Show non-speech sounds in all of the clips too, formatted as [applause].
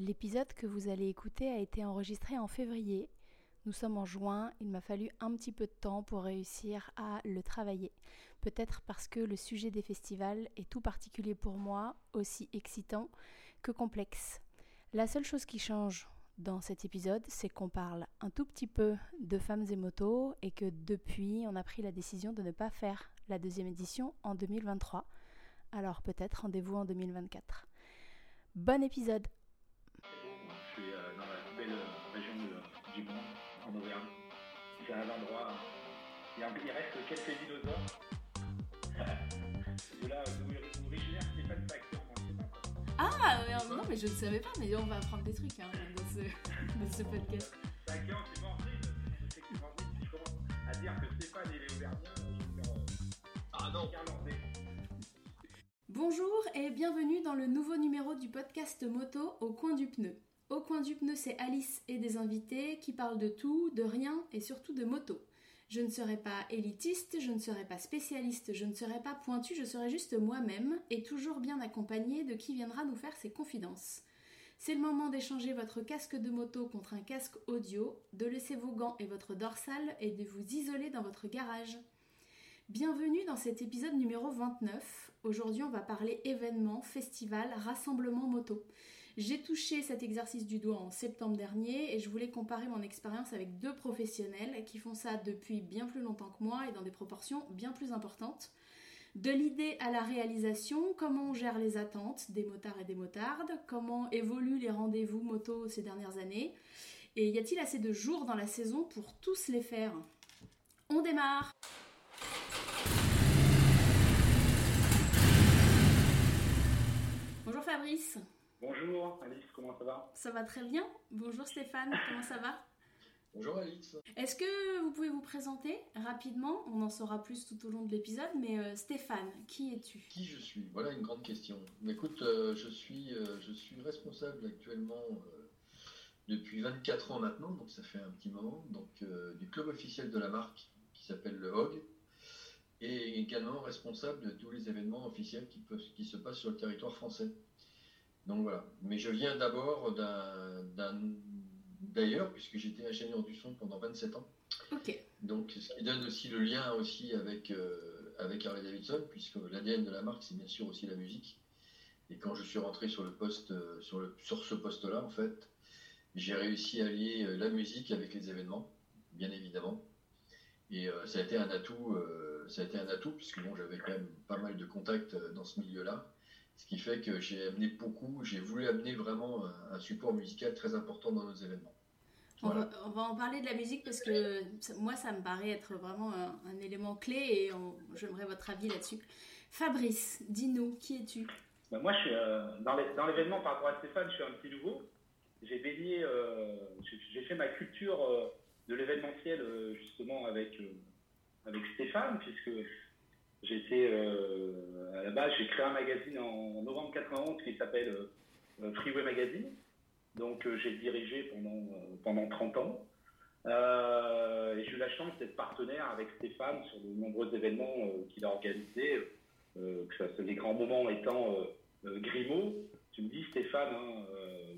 L'épisode que vous allez écouter a été enregistré en février. Nous sommes en juin, il m'a fallu un petit peu de temps pour réussir à le travailler. Peut-être parce que le sujet des festivals est tout particulier pour moi, aussi excitant que complexe. La seule chose qui change dans cet épisode, c'est qu'on parle un tout petit peu de femmes et motos et que depuis, on a pris la décision de ne pas faire la deuxième édition en 2023. Alors peut-être rendez-vous en 2024. Bon épisode C'est un endroit. Il, y a- il reste quelques dinosaures. [laughs] de là, d'où originaire Stéphane Facteur, on ne sait pas. quoi. Ah euh, non mais je ne savais pas, mais on va apprendre des trucs hein, de, ce, [laughs] de ce podcast. Facteur, c'est mort Je sais que c'est mort Si je commence à dire que Stéphane il est auvergnat, je vais faire. euh, Ah non irlandais. Bonjour et bienvenue dans le nouveau numéro du podcast moto Au coin du pneu. Au coin du pneu, c'est Alice et des invités qui parlent de tout, de rien et surtout de moto. Je ne serai pas élitiste, je ne serai pas spécialiste, je ne serai pas pointu, je serai juste moi-même et toujours bien accompagnée de qui viendra nous faire ses confidences. C'est le moment d'échanger votre casque de moto contre un casque audio, de laisser vos gants et votre dorsale et de vous isoler dans votre garage. Bienvenue dans cet épisode numéro 29. Aujourd'hui, on va parler événement, festival, rassemblement moto. J'ai touché cet exercice du doigt en septembre dernier et je voulais comparer mon expérience avec deux professionnels qui font ça depuis bien plus longtemps que moi et dans des proportions bien plus importantes. De l'idée à la réalisation, comment on gère les attentes des motards et des motardes, comment évoluent les rendez-vous moto ces dernières années, et y a-t-il assez de jours dans la saison pour tous les faire? On démarre! Bonjour Fabrice, Bonjour Alice, comment ça va? Ça va très bien Bonjour Stéphane, comment ça va? Bonjour Alix. Est-ce que vous pouvez vous présenter rapidement? On en saura plus tout au long de l'épisode, mais euh, Stéphane, qui es-tu? Qui je suis? Voilà une grande question. Écoute, euh, je, suis, euh, je suis responsable actuellement depuis 24 ans maintenant, donc ça fait un petit moment, donc du club officiel de la marque qui s'appelle le HOG, et également responsable de tous les événements officiels qui, peuvent, qui se passent sur le territoire français. Donc voilà. Mais je viens d'abord d'ailleurs, puisque j'étais ingénieur du son pendant 27 ans. Donc, ce qui donne aussi le lien aussi avec, euh, avec Harley Davidson, puisque l'ADN de la marque, c'est bien sûr aussi la musique. Et quand je suis rentré sur le poste, euh, sur, le, sur ce poste-là, en fait, j'ai réussi à lier euh, la musique avec les événements, bien évidemment. Et euh, ça a été un atout, euh, ça a été un atout, puisque bon, j'avais quand même pas mal de contacts dans ce milieu-là. Ce qui fait que j'ai amené beaucoup, j'ai voulu amener vraiment un, un support musical très important dans nos événements. on, Voilà. va, on va en parler de la musique parce que moi ça me paraît être vraiment un, un élément clé et on- j'aimerais votre avis là-dessus. Fabrice, dis-nous, qui es-tu? Bah, moi, je suis euh, dans l'événement par rapport à Stéphane, je suis un petit nouveau. J'ai baigné, euh, j'ai j'ai fait ma culture euh, de l'événementiel euh, justement avec euh, avec Stéphane, puisque j'étais euh, à la base, j'ai créé un magazine en novembre 91 qui s'appelle euh, euh, Freeway Magazine. Donc, euh, j'ai dirigé pendant pendant 30 ans. Et j'ai eu la chance d'être partenaire avec Stéphane sur de nombreux événements qu'il a organisés que ça, c'est les grands moments étant Grimaud. Tu me dis, Stéphane, hein,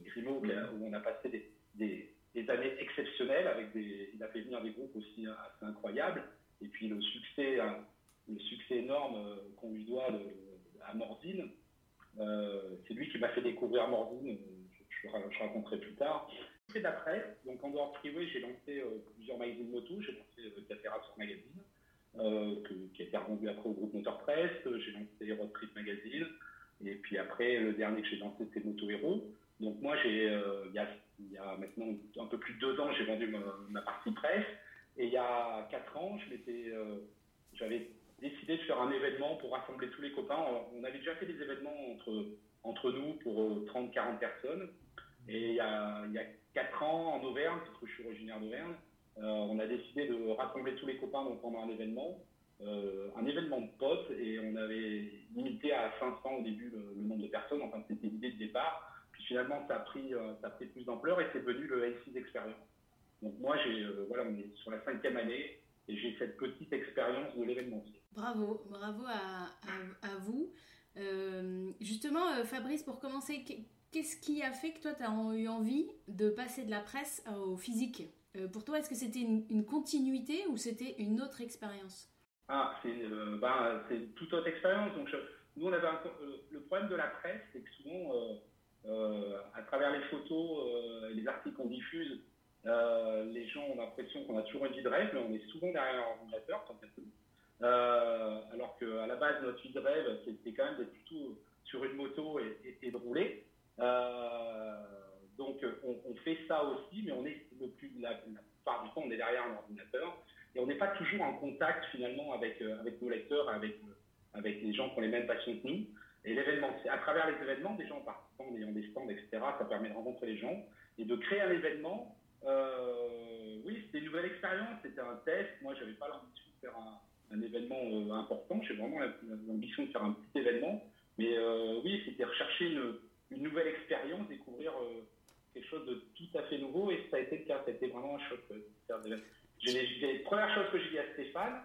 Grimaud, a- où on a passé des, des, des années exceptionnelles, avec des, il a fait venir des groupes aussi hein, assez incroyables, et puis le succès, hein, le succès énorme euh, qu'on lui doit de- à Mordine. Euh, c'est lui qui m'a fait découvrir Mordine, euh, je, je, raconterai plus tard. Et d'après, donc en dehors de Freeway, j'ai lancé euh, plusieurs magazines moto, j'ai lancé euh, Café sur Magazine, euh, qui a été revendu après au groupe Motor Press. Euh, J'ai lancé Road Trip Magazine. Et puis après, le dernier que j'ai lancé, c'était Moto Hero. Donc moi, euh, il y, a, maintenant un peu plus de deux ans, j'ai vendu ma, partie presse. Et il y a quatre ans, je m'étais, euh, j'avais décidé de faire un événement pour rassembler tous les copains. On avait déjà fait des événements entre, entre nous pour euh, 30-40 personnes. Et il y, a, il y a quatre ans, en Auvergne, parce que je suis originaire d'Auvergne, euh, on a décidé de rassembler tous les copains donc, pendant un événement, euh, un événement de potes, et on avait limité à 500 au début le, nombre de personnes, enfin c'était l'idée de départ. Puis finalement, ça a pris, euh, ça a pris plus d'ampleur et c'est devenu le A6 Experience. Donc moi, j'ai, euh, voilà, on est sur la cinquième année et j'ai cette petite expérience de l'événementiel. Bravo, bravo à, vous. Euh, justement, euh, Fabrice, pour commencer, que- qu'est-ce qui a fait que toi, tu as eu envie de passer de la presse au physique? Pour toi, est-ce que c'était une, continuité ou c'était une autre expérience? Ah, c'est bah, toute autre expérience. Donc, nous, on avait le problème de la presse, c'est que souvent, à travers les photos et les articles qu'on diffuse, les gens ont l'impression qu'on a toujours une vie de rêve, mais on est souvent derrière un ordinateur, tant euh, alors qu'à la base, notre vie de rêve, c'était quand même d'être plutôt sur une moto et, de rouler. Euh, donc, on, fait ça aussi, mais on est le plus, la, plupart du temps, on est derrière un ordinateur et on n'est pas toujours en contact finalement avec, euh, nos lecteurs, avec, avec les gens qui ont les mêmes passions que nous. Et l'événement, c'est à travers les événements, des gens participant, en ayant des stands, etc., ça permet de rencontrer les gens et de créer un événement. oui, c'était une nouvelle expérience, c'était un test. Moi, j'avais pas l'ambition de faire un, un événement euh, important. J'ai vraiment l'ambition de faire un petit événement. Mais euh, oui, c'était rechercher une, nouvelle expérience, découvrir euh, quelque chose de tout à fait nouveau. Et ça a été le cas. Ça a été vraiment un choc. la première chose que j'ai dit à Stéphane,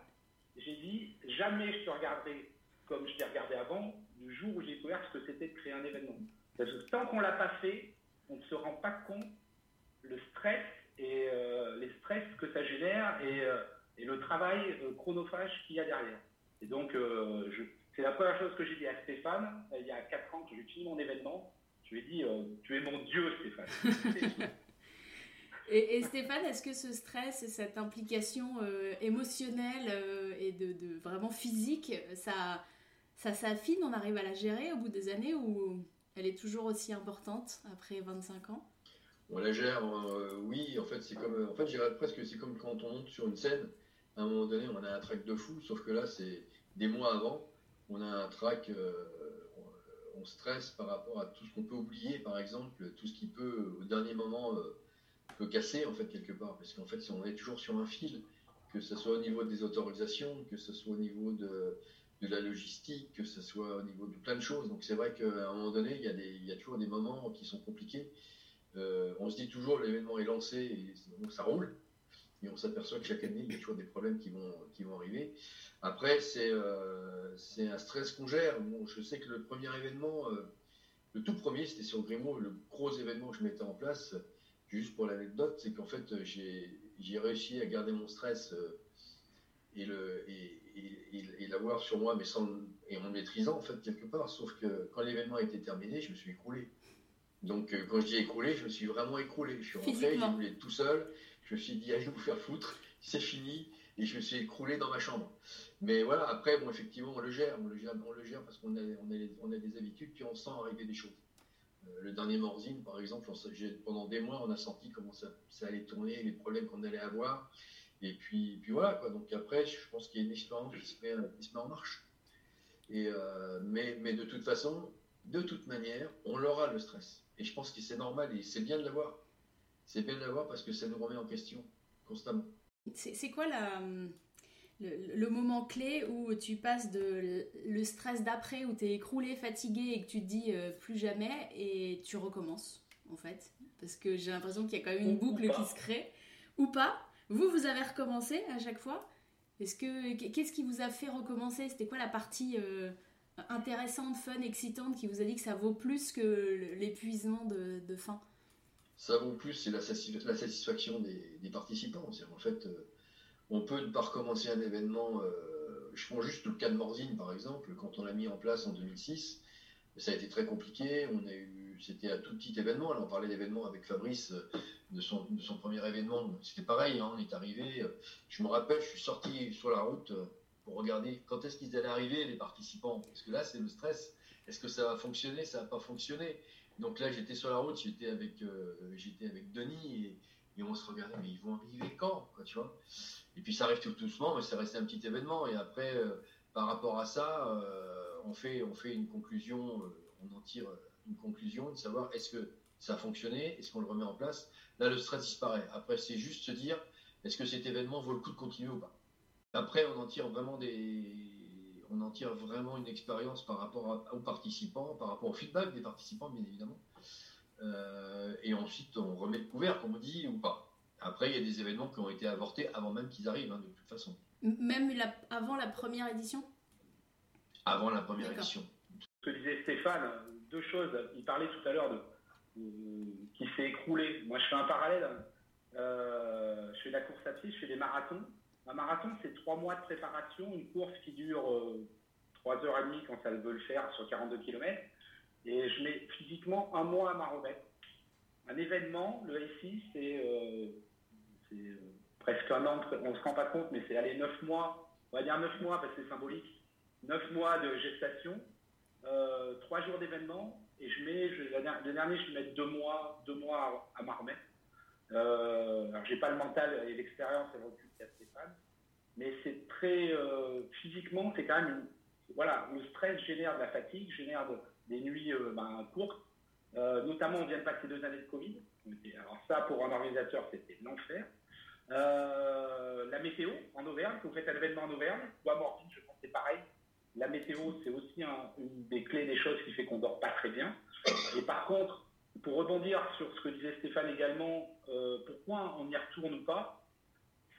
j'ai dit jamais je te regarderai comme je t'ai regardé avant, du jour où j'ai découvert ce que c'était de créer un événement. Parce que tant qu'on l'a pas fait, on ne se rend pas compte le stress et les stress que ça génère et et le travail euh, chronophage qu'il y a derrière. Et donc, euh, c'est la première chose que j'ai dit à Stéphane, euh, il y a 4 ans, que j'ai fini mon événement. Je lui ai dit, tu es mon Dieu, Stéphane. [laughs] et, Stéphane, est-ce que ce stress et cette implication émotionnelle et de, vraiment physique, ça, ça s'affine, on arrive à la gérer au bout des années ou elle est toujours aussi importante après 25 ans? On la gère, oui. En fait, c'est comme, en fait, presque, c'est comme quand on monte sur une scène à un moment donné, on a un track de fou, sauf que là, c'est des mois avant, on a un track, euh, on, stresse par rapport à tout ce qu'on peut oublier, par exemple, tout ce qui peut, au dernier moment, euh, casser, en fait, quelque part. Parce qu'en fait, on est toujours sur un fil, que ce soit au niveau des autorisations, que ce soit au niveau de, la logistique, que ce soit au niveau de plein de choses. Donc c'est vrai qu'à un moment donné, il y, a des, il y a toujours des moments qui sont compliqués. Euh, on se dit toujours l'événement est lancé et donc ça roule et on s'aperçoit que chaque année, il y a toujours des problèmes qui vont, qui vont arriver. Après, c'est euh, un stress qu'on gère. Bon, je sais que le premier événement, euh, le tout premier, c'était sur Grimaud, le gros événement que je mettais en place, juste pour l'anecdote, c'est qu'en fait, j'ai réussi à garder mon stress euh, et le et, et, l'avoir sur moi, mais sans et en le maîtrisant en fait quelque part. Sauf que quand l'événement était terminé, je me suis écroulé. Donc quand je dis écroulé, je me suis vraiment écroulé. Je suis rentré, j'ai être tout seul. Je me suis dit, allez vous faire foutre, c'est fini. Et je me suis écroulé dans ma chambre. Mais voilà, après, bon, effectivement, on le gère. On le gère, on le gère parce qu'on a, on a, on a, des habitudes, puis on sent arriver des choses. Euh, le dernier Morzine, par exemple, pendant des mois, on a senti comment ça, allait tourner, les problèmes qu'on allait avoir. Et puis, puis voilà, quoi. Donc après, je pense qu'il y a une expérience qui se met, qui se met en marche. Et euh, mais, mais de toute façon, de toute manière, on l'aura le stress. Et je pense que c'est normal et c'est bien de l'avoir c'est bien de l'avoir parce que ça nous remet en question constamment. C'est quoi la, le, moment clé où tu passes de le stress d'après, où tu es écroulé, fatigué et que tu te dis euh, plus jamais et tu recommences en fait? Parce que j'ai l'impression qu'il y a quand même une boucle qui se crée. Ou pas. Vous, vous avez recommencé à chaque fois? Est-ce que Qu'est-ce qui vous a fait recommencer? C'était quoi la partie euh, intéressante, fun, excitante qui vous a dit que ça vaut plus que l'épuisement de, de fin ça vaut plus, c'est la, satisfaction des, participants. En fait, euh, on peut ne pas recommencer un événement. Euh, je prends juste le cas de Morzine, par exemple, quand on l'a mis en place en 2006. Ça a été très compliqué. On a eu, c'était un tout petit événement. Là, on parlait d'événement avec Fabrice euh, de son, de son premier événement. C'était pareil. Hein, on est arrivé. Je me rappelle, je suis sorti sur la route pour regarder quand est-ce qu'ils allaient arriver les participants. Parce que là, c'est le stress. Est-ce que ça va fonctionner Ça va pas fonctionner? Donc là, j'étais sur la route, j'étais avec, euh, Denis et, on se regardait, mais ils vont arriver quand, tu vois? Et puis ça arrive tout doucement, mais c'est resté un petit événement. Et après, euh, par rapport à ça, euh, on fait, on fait une conclusion, on en tire une conclusion de savoir est-ce que ça a fonctionné, est-ce qu'on le remet en place? Là, le stress disparaît. Après, c'est juste se dire est-ce que cet événement vaut le coup de continuer ou pas? Après, on en tire vraiment des on en tire vraiment une expérience par rapport aux participants, par rapport au feedback des participants, bien évidemment. Euh, et ensuite, on remet le couvert, comme on dit, ou pas. Après, il y a des événements qui ont été avortés avant même qu'ils arrivent, hein, de toute façon. Même avant la première édition? Avant la première édition. Ce que disait Stéphane, deux choses. Il parlait tout à l'heure qui s'est écroulé. Moi, je fais un parallèle. je fais de la course à pied, je fais des marathons. Un marathon, c'est trois mois de préparation, une course qui dure trois heures et demie quand ça veut le faire sur 42 km. Et je mets physiquement un mois à ma remettre. Un événement, le SI, c'est presque un an, on ne se rend pas compte, mais c'est aller neuf mois, on va dire neuf mois parce que c'est symbolique, neuf mois de gestation, euh, trois jours d'événement, et je mets, je, le dernier, je vais mettre deux mois, deux mois à, m'en remettre. Euh, alors, j'ai pas le mental et l'expérience et le recul qu'a Stéphane, mais c'est très, euh, physiquement, c'est quand même, voilà, le stress génère de la fatigue, génère des nuits euh, ben, courtes, notamment on vient de passer deux années de Covid, alors ça, pour un organisateur, c'était l'enfer. Euh, la météo en Auvergne, vous faites un événement en Auvergne, ou à je pense que c'est pareil. La météo, c'est aussi une des clés des choses qui fait qu'on dort pas très bien. Et par contre, pour rebondir sur ce que disait Stéphane également, euh, pourquoi on n'y retourne ou pas,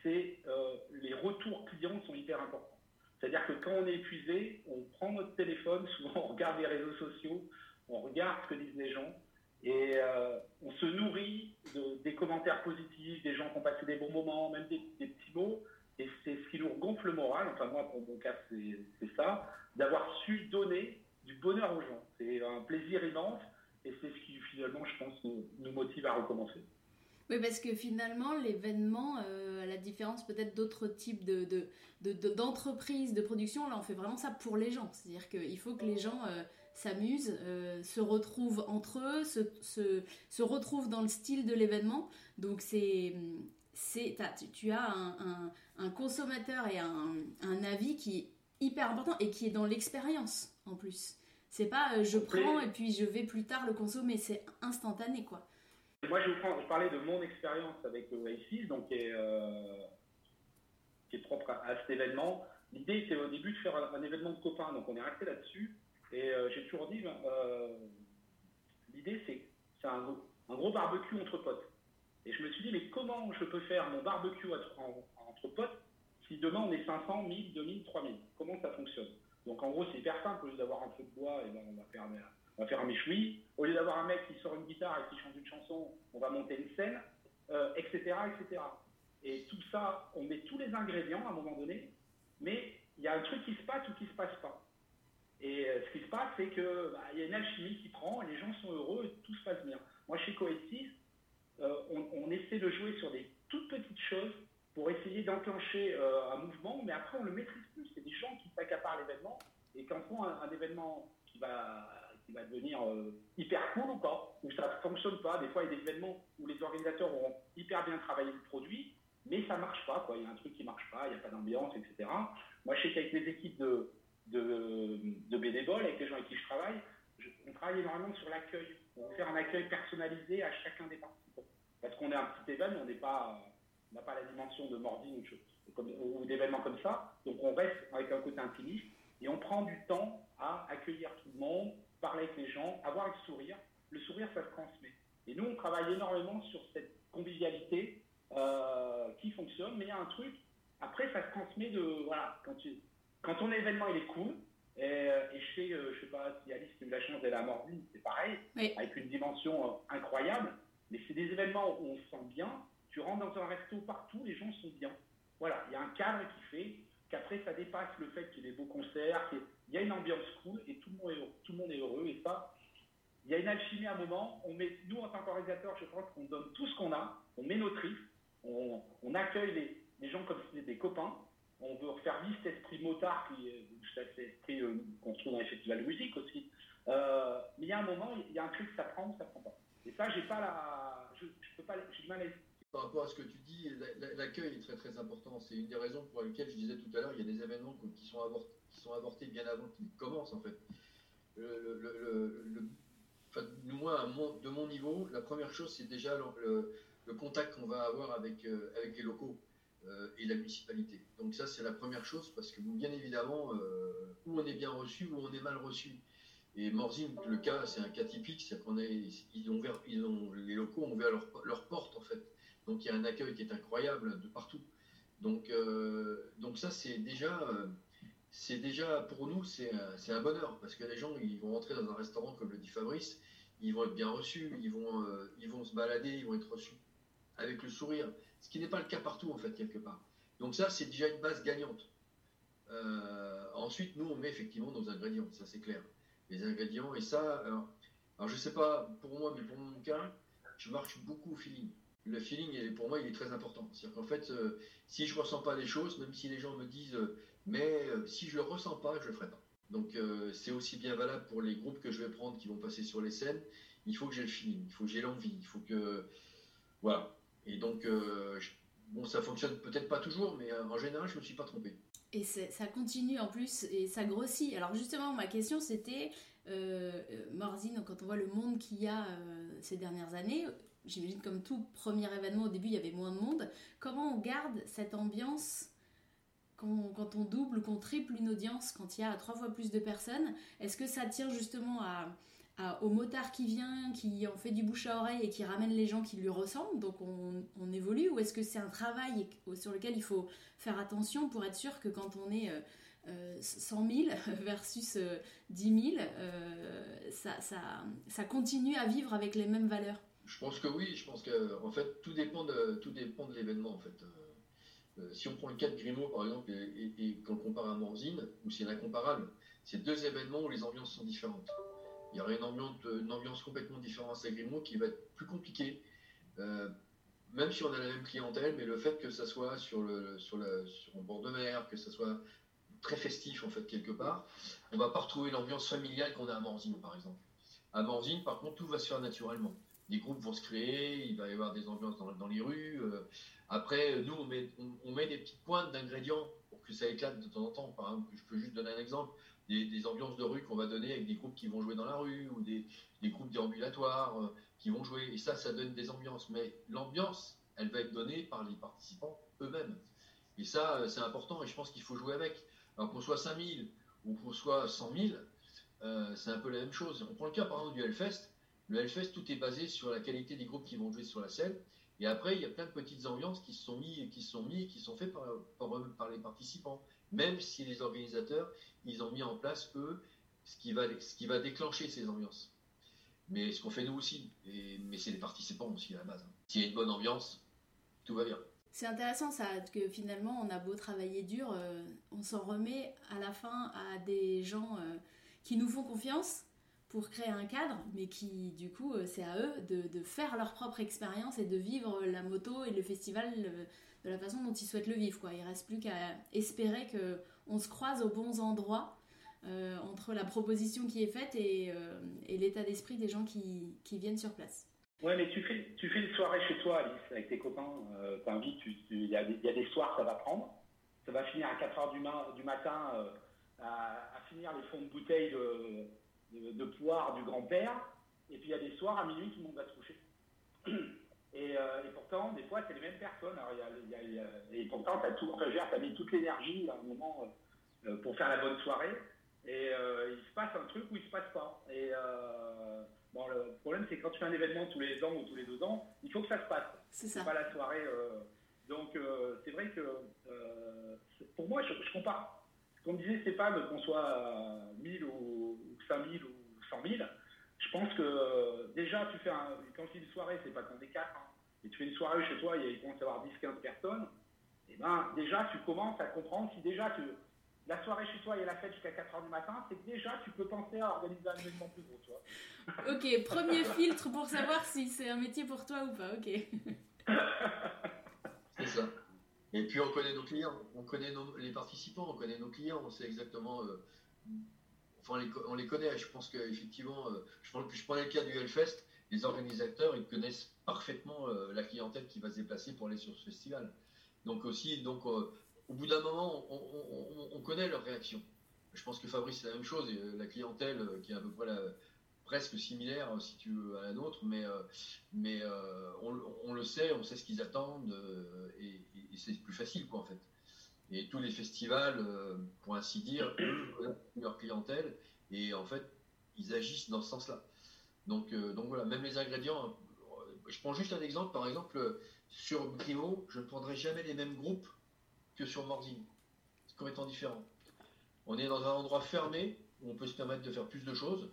c'est euh, les retours clients sont hyper importants. C'est-à-dire que quand on est épuisé, on prend notre téléphone, [laughs] souvent on regarde les réseaux sociaux, on regarde ce que disent les gens, et euh, on se nourrit des commentaires positifs, des gens qui ont passé des bons moments, même des, petits mots. Et c'est ce qui nous gonfle le moral, enfin moi pour mon cas c'est ça, d'avoir su donner du bonheur aux gens. C'est un plaisir immense et c'est ce qui finalement je pense nous, motive à recommencer. Oui, parce que finalement, l'événement, euh, à la différence peut-être d'autres types d'entreprises, de, de, de, production, là, on fait vraiment ça pour les gens. C'est-à-dire qu'il faut que les gens euh, s'amusent, euh, se retrouvent entre eux, se, se, se, retrouvent dans le style de l'événement. Donc c'est, c'est, tu, as un, un, consommateur et un, un, avis qui est hyper important et qui est dans l'expérience en plus. C'est pas euh, je prends et puis je vais plus tard le consommer, c'est instantané quoi. Moi je, vous je parlais de mon expérience avec le ICIS, donc qui est, euh, qui est propre à, cet événement. L'idée c'était au début de faire un, un événement de copains, donc on est resté là-dessus. Et euh, j'ai toujours dit, ben, euh, l'idée c'est c'est un, un, gros barbecue entre potes. Et je me suis dit, mais comment je peux faire mon barbecue entre, potes si demain on est 500, 1000, 2000, 3000 Comment ça fonctionne? Donc en gros, c'est hyper simple. Au lieu d'avoir un feu de bois, et eh ben, on, va faire, on va faire un méchoui. Au lieu d'avoir un mec qui sort une guitare et qui chante une chanson, on va monter une scène, etc., euh, etc. Et tout ça, on met tous les ingrédients à un moment donné, mais il y a un truc qui se passe ou qui se passe pas. Et euh, ce qui se passe, c'est qu'il bah, y a une alchimie qui prend, les gens sont heureux et tout se passe bien. Moi, chez Coetis, euh, on, essaie de jouer sur des toutes petites choses pour essayer d'enclencher un mouvement, mais après, on le maîtrise plus. C'est des gens qui s'accaparent quand font un, un, événement qui va, qui va devenir hyper cool ou pas, ou ça ne fonctionne pas. Des fois, il y a des événements où les organisateurs ont hyper bien travaillé le produit, mais ça ne marche pas. Quoi. Il y a un truc qui ne marche pas, il n'y a pas d'ambiance, etc. Moi, je sais qu'avec les équipes de de, de, bénévoles, avec les gens avec qui je travaille, on travaille énormément sur l'accueil. On faire un accueil personnalisé à chacun des participants. Parce qu'on est un petit événement, on n'est pas, n'a pas la dimension de mording ou, d'événements comme ça. Donc on reste avec un côté intimiste et on prend du temps à accueillir tout le monde, parler avec les gens, avoir le sourire. Le sourire, ça se transmet. Et nous, on travaille énormément sur cette convivialité euh, qui fonctionne, mais il y a un truc, après, ça se transmet de, voilà, quand tu, quand ton événement il est cool, et, euh, et je sais, euh, je sais pas si Alice a eu la chance d'aller à Morville, c'est pareil, avec une dimension euh, incroyable, mais c'est des événements où on se sent bien, tu rentres dans un resto partout, les gens sont bien. Voilà, il y a un cadre qui fait qu'après ça dépasse le fait qu'il y ait des beaux concerts, qu'il y a une ambiance cool et tout le monde est heureux, tout le monde est heureux et ça, il y a une alchimie à un moment, on met, nous en tant qu'organisateurs, je pense qu'on donne tout ce qu'on a, on met nos tripes, on, accueille les, les gens comme si c'était des copains, on veut refaire vivre cet esprit motard, qui, cet esprit euh, qu'on trouve dans les festivals de musique aussi. Euh, mais il y a un moment, il y a un truc, ça prend ou ça prend pas. Et ça, j'ai pas la, je, je peux pas, j'ai du mal à par rapport à ce que tu dis, l'accueil est très très important. C'est une des raisons pour lesquelles je disais tout à l'heure, il y a des événements qui sont avortés, bien avant qu'ils commencent en fait. Moi, de mon niveau, la première chose, c'est déjà le, contact qu'on va avoir avec, euh, les locaux. Euh, et la municipalité. Donc ça, c'est la première chose, parce que bien évidemment, euh, où on est bien reçu, ou on est mal reçu. Et Morzine, le cas, c'est un cas typique, c'est qu'on est, ils ont, ont, les locaux ont ouvert leur, porte en fait. Donc il y a un accueil qui est incroyable de partout. Donc, euh, ça, c'est déjà, c'est déjà pour nous, c'est un, bonheur parce que les gens, ils vont rentrer dans un restaurant comme le dit Fabrice, ils vont être bien reçus, ils vont, ils vont se balader, ils vont être reçus avec le sourire, ce qui n'est pas le cas partout en fait quelque part. Donc ça, c'est déjà une base gagnante. ensuite, nous, on met effectivement nos ingrédients, ça c'est clair. Les ingrédients, et ça, alors, alors je sais pas pour moi, mais pour mon cas, je marche beaucoup au feeling le feeling, pour moi, il est très important. C'est-à-dire qu'en fait, euh, si je ressens pas les choses, même si les gens me disent, euh, mais euh, si je le ressens pas, je le ferai pas. Donc, c'est aussi bien valable pour les groupes que je vais prendre qui vont passer sur les scènes. Il faut que j'ai le feeling, il faut que j'ai l'envie, il faut que. Voilà. Et donc, bon, ça fonctionne peut-être pas toujours, mais en général, je ne me suis pas trompé. Et ça continue en plus et ça grossit. Alors justement, ma question c'était, Morzine, quand on voit le monde qu'il y a ces dernières années, j'imagine comme tout premier événement, au début il y avait moins de monde. Comment on garde cette ambiance quand, on double ou qu'on triple une audience, quand il y a trois fois plus de personnes? Est-ce que ça tient justement au motard qui vient, qui en fait du bouche à oreille et qui ramène les gens qui lui ressemblent, donc on, évolue, ou est-ce que c'est un travail sur lequel il faut faire attention pour être sûr que quand on est 100 euh, 000 euh, [laughs] versus 10 euh, 000, ça, ça, ça continue à vivre avec les mêmes valeurs? Je pense que oui, je pense que en fait tout dépend de tout dépend de l'événement en fait. Euh, euh, si on prend le cas de Grimaud par exemple et, qu'on le compare à Morzine, où c'est incomparable, c'est deux événements où les ambiances sont différentes. Il y aurait une ambiance, une ambiance complètement différente à Grimaud qui va être plus compliquée, euh, même si on a la même clientèle, mais le fait que ça soit sur le sur le sur bord de mer, que ça soit très festif en fait quelque part, on va pas retrouver l'ambiance familiale qu'on a à Morzine par exemple. À Morzine, par contre, tout va se faire naturellement des groupes vont se créer, il va y avoir des ambiances dans, les rues. Euh. après, nous, on met, des petites pointes d'ingrédients pour que ça éclate de temps en temps. Par exemple, je peux juste donner un exemple des, ambiances de rue qu'on va donner avec des groupes qui vont jouer dans la rue ou des, groupes déambulatoires euh, qui vont jouer. Et ça, ça donne des ambiances. Mais l'ambiance, elle va être donnée par les participants eux-mêmes. Et ça, euh, c'est important et je pense qu'il faut jouer avec. Alors qu'on soit 5000 ou qu'on soit 100 000, c'est un peu la même chose. On prend le cas par exemple du Hellfest le Hellfest, tout est basé sur la qualité des groupes qui vont jouer sur la scène. Et après, il y a plein de petites ambiances qui sont mis, qui sont mis, qui sont faites par, les participants. Même si les organisateurs, ils ont mis en place eux ce qui va, déclencher ces ambiances. Mais ce qu'on fait nous aussi, mais c'est les participants aussi à la base. S'il y a une bonne ambiance, tout va bien. C'est intéressant ça, que finalement on a beau travailler dur, euh, on s'en remet à la fin à des gens euh, qui nous font confiance pour créer un cadre, mais qui du coup euh, c'est à eux de, faire leur propre expérience et de vivre la moto et le festival euh, de la façon dont ils souhaitent le vivre. Quoi. Il reste plus qu'à espérer que on se croise aux bons endroits euh, entre la proposition qui est faite et, l'état d'esprit des gens qui, viennent sur place. Ouais, mais tu fais, tu fais une soirée chez toi, Alice, avec tes copains, t'invites, il y, a des soirs, ça va prendre. Ça va finir à 4h du, du matin à, finir les fonds de bouteille de de, poire du grand-père. Et puis il y a des soirs à minuit, tout le monde va se coucher. Et, euh, et pourtant, des fois, c'est les mêmes personnes. Alors, y a, y a, et pourtant, tu as, mis toute l'énergie à un moment euh, pour faire la bonne soirée. Et euh, il se passe un truc ou il se passe pas. Et bon, le problème, c'est que quand tu fais un événement tous les ans ou tous les deux ans, il faut que ça se passe. C'est pas la soirée. donc, c'est vrai que pour moi, je, je compare. Comme disait Stéphane, qu'on soit 1000 ou 5000 ou 100 000, je pense que euh, déjà, tu fais un, quand tu dis une soirée, c'est pas qu'on est 4, hein, et tu fais une soirée chez toi, il commence à y avoir 10-15 personnes, et ben déjà, tu commences à comprendre si déjà tu, la soirée chez toi et la fête jusqu'à 4h du matin, c'est que déjà tu peux penser à organiser un événement plus gros, tu vois. ok, premier filtre pour savoir si c'est un métier pour toi ou pas, ok. [laughs] Et puis on connaît nos clients, on connaît les participants, on connaît nos clients, on sait exactement euh, on les, connaît. Je pense qu'effectivement, euh, je, prends, je le cas du Hellfest, les organisateurs, ils connaissent parfaitement euh, la clientèle qui va se déplacer pour aller sur ce festival. Donc aussi, donc, au bout d'un moment, on, connaît leur réaction. Je pense que Fabrice, c'est la même chose. la clientèle qui est à peu près presque similaire, si tu veux, à la nôtre, mais, mais on, le sait, on sait ce qu'ils attendent, et, c'est plus facile, quoi, en fait. Et tous les festivals, euh, pour ainsi dire, [coughs] leur clientèle, et en fait, ils agissent dans ce sens-là. Donc, euh, donc voilà, même les ingrédients. Euh, je prends juste un exemple, par exemple, sur Grimaud, je ne prendrai jamais les mêmes groupes que sur Morzine, comme étant différents. On est dans un endroit fermé, où on peut se permettre de faire plus de choses,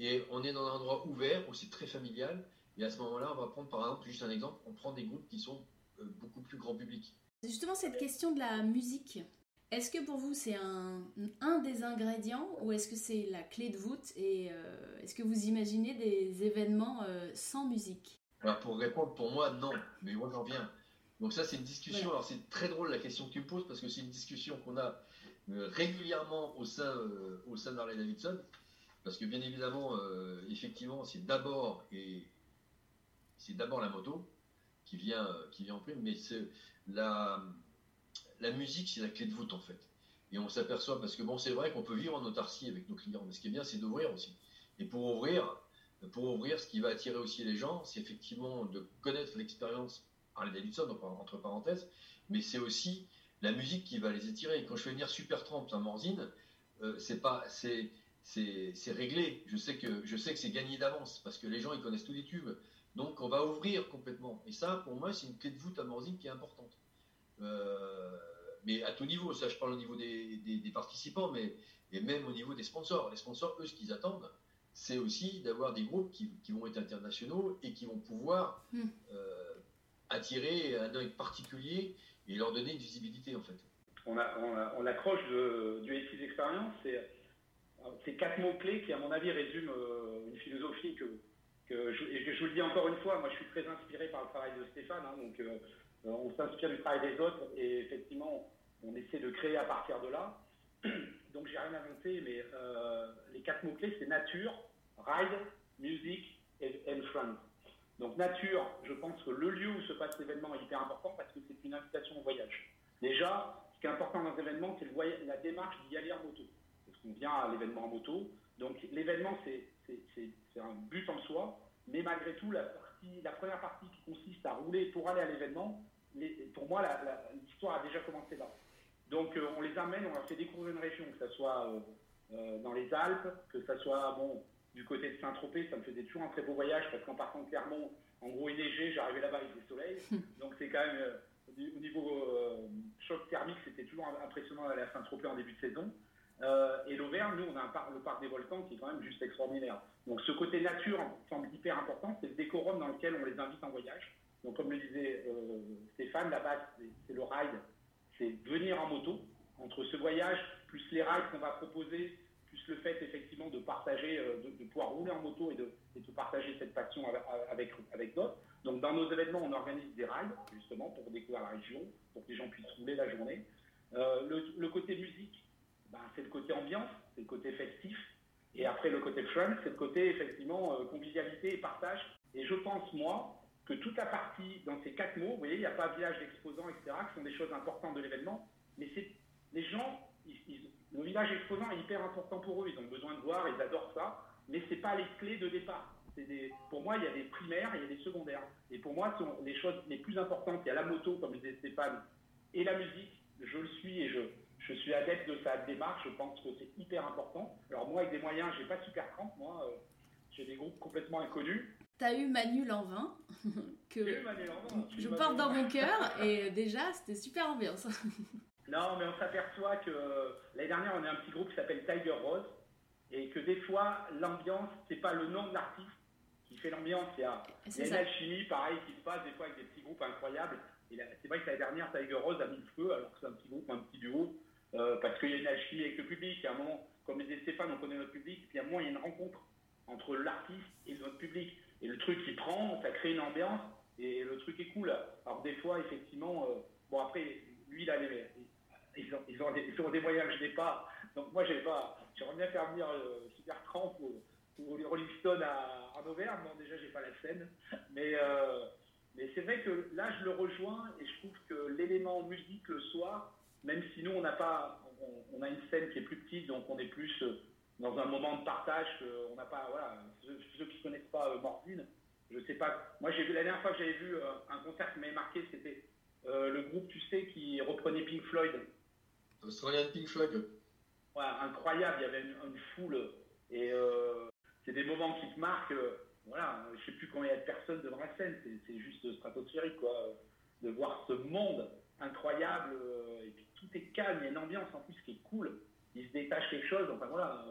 et on est dans un endroit ouvert où c'est très familial. Et à ce moment-là, on va prendre par exemple, juste un exemple, on prend des groupes qui sont euh, beaucoup plus grand public. Justement, cette question de la musique, est-ce que pour vous c'est un, un, des ingrédients ou est-ce que c'est la clé de voûte et euh, est-ce que vous imaginez des événements euh, sans musique? Alors pour répondre, pour moi non, mais moi j'en viens. Donc ça c'est une discussion, alors c'est très drôle la question que tu me poses parce que c'est une discussion qu'on a régulièrement au sein, au sein d'Harley Davidson. Parce que bien évidemment, effectivement, c'est d'abord et c'est d'abord la moto qui vient, qui vient en prime, mais c'est la, la musique, c'est la clé de voûte en fait. Et on s'aperçoit, parce que bon, c'est vrai qu'on peut vivre en autarcie avec nos clients, mais ce qui est bien, c'est d'ouvrir aussi. Et pour ouvrir, pour ouvrir, ce qui va attirer aussi les gens, c'est effectivement de connaître l'expérience Harley Davidson, entre parenthèses, mais c'est aussi la musique qui va les attirer. Quand je fais venir Super Tramp à Morzine, euh, c'est pas, c'est, c'est, réglé. Je sais que, je sais que c'est gagné d'avance parce que les gens ils connaissent tous les tubes. Donc on va ouvrir complètement. Et ça, pour moi, c'est une clé de voûte à Morzine qui est importante. Euh, mais à tout niveau, ça je parle au niveau des, des, participants, mais et même au niveau des sponsors. Les sponsors, eux, ce qu'ils attendent, c'est aussi d'avoir des groupes qui, qui, vont être internationaux et qui vont pouvoir hmm. euh, attirer un œil particulier et leur donner une visibilité en fait. On, a, on, accroche du Experience, c'est quatre mots-clés qui, à mon avis, résument euh, une philosophie que, je, et je vous le dis encore une fois, moi je suis très inspiré par le travail de Stéphane, hein, donc euh, on s'inspire du travail des autres et effectivement, on essaie de créer à partir de là. [clears throat] Donc j'ai rien inventé, mais euh, les quatre mots-clés, c'est nature, ride, music et friend. Donc nature, je pense que le lieu où se passe l'événement est hyper important parce que c'est une invitation au voyage. Déjà, ce qui est important dans l'événement, c'est la démarche d'y aller en moto. Qu'on vient à l'événement en moto. Donc l'événement, c'est un but en soi, mais malgré tout, la la première partie qui consiste à rouler pour aller à l'événement, pour moi, l'histoire a déjà commencé là. Donc, euh, on les amène, on leur fait découvrir une région, que ce soit euh, euh, dans les Alpes, que ce soit bon, du côté de Saint-Tropez, ça me faisait toujours un très beau voyage, parce qu'en partant de Clermont, en gros, il neigeait, j'arrivais là-bas avec du soleil. [laughs] Donc, c'est quand même, au niveau choc thermique, c'était toujours impressionnant d'aller à Saint-Tropez en début de saison. Et l'Auvergne, nous, on a le parc des volcans qui est quand même juste extraordinaire. Donc ce côté nature semble hyper important, c'est le décorum dans lequel on les invite en voyage. Donc comme le disait euh, Stéphane, la base c'est le ride, c'est venir en moto. Entre ce voyage, plus les rides qu'on va proposer, plus le fait effectivement de partager, euh, de, pouvoir rouler en moto et de, partager cette passion avec, avec, d'autres. Donc dans nos événements, on organise des rides justement pour découvrir la région, pour que les gens puissent rouler la journée. Euh, le, côté musique, ben, c'est le côté ambiance, c'est le côté festif. Et après, le côté fun, c'est le côté effectivement convivialité et partage. Et je pense, moi, que toute la partie, dans ces quatre mots, vous voyez, il n'y a pas village d'exposants, etc., qui sont des choses importantes de l'événement, mais c'est les gens, le village exposant est hyper important pour eux, ils ont besoin de voir, ils adorent ça, mais ce n'est pas les clés de départ. Pour moi, il y a des primaires il y a des secondaires. Et pour moi, ce sont les choses les plus importantes. Il y a la moto, comme disait Stéphane, et la musique. Je le suis et je, je suis adepte de sa démarche. Je pense que c'est hyper important. Alors moi, avec des moyens, j'ai pas super crampe. Moi, euh, j'ai des groupes complètement inconnus. T'as eu Manu Lanvin, [laughs] que je porte dans mon cœur, [laughs] et déjà, c'était super ambiance. [laughs] non, mais on s'aperçoit que l'année dernière, on a un petit groupe qui s'appelle Tiger Rose, et que des fois, l'ambiance, c'est pas le nom de l'artiste qui fait l'ambiance, il y a, une alchimie, pareil, qui se passe des fois avec des petits groupes incroyables. C'est vrai que l'année dernière, Tiger Rose a mis le feu, alors que c'est un petit groupe, un petit duo, euh, parce qu'il y a une alchimie avec le public. A un moment, comme disait Stéphane, on connaît notre public, puis à un moment, il y a une rencontre entre l'artiste et notre public. Et le truc qui prend, ça crée une ambiance et le truc est cool. Alors des fois, effectivement, euh, bon après, lui, il a les, ils, ont, ils, ont des, ils ont des je n'ai pas. Donc moi, j'ai pas. J'aimerais bien faire venir euh, ou, les Rolling Stones à, en Auvergne. Bon, déjà, j'ai pas la scène, mais euh, mais c'est vrai que là, je le rejoins et je trouve que l'élément musique le soir, même si nous, on n'a pas, on, a une scène qui est plus petite, donc on est plus euh, dans un moment de partage on n'a pas, voilà, ceux, qui ne connaissent pas euh, Mordine, je sais pas. Moi, j'ai vu la dernière fois que j'avais vu euh, un concert qui m'avait marqué, c'était euh, le groupe, tu sais, qui reprenait Pink Floyd. Australian Pink Floyd. Ouais, incroyable. Il y avait une, foule et c'est des moments qui te marquent. voilà, je sais plus combien il y a de personnes devant la scène. C'est juste stratosphérique, quoi. De voir ce monde incroyable et puis tout est calme. Il y a une ambiance en plus qui est cool. Il se détache quelque chose. Enfin voilà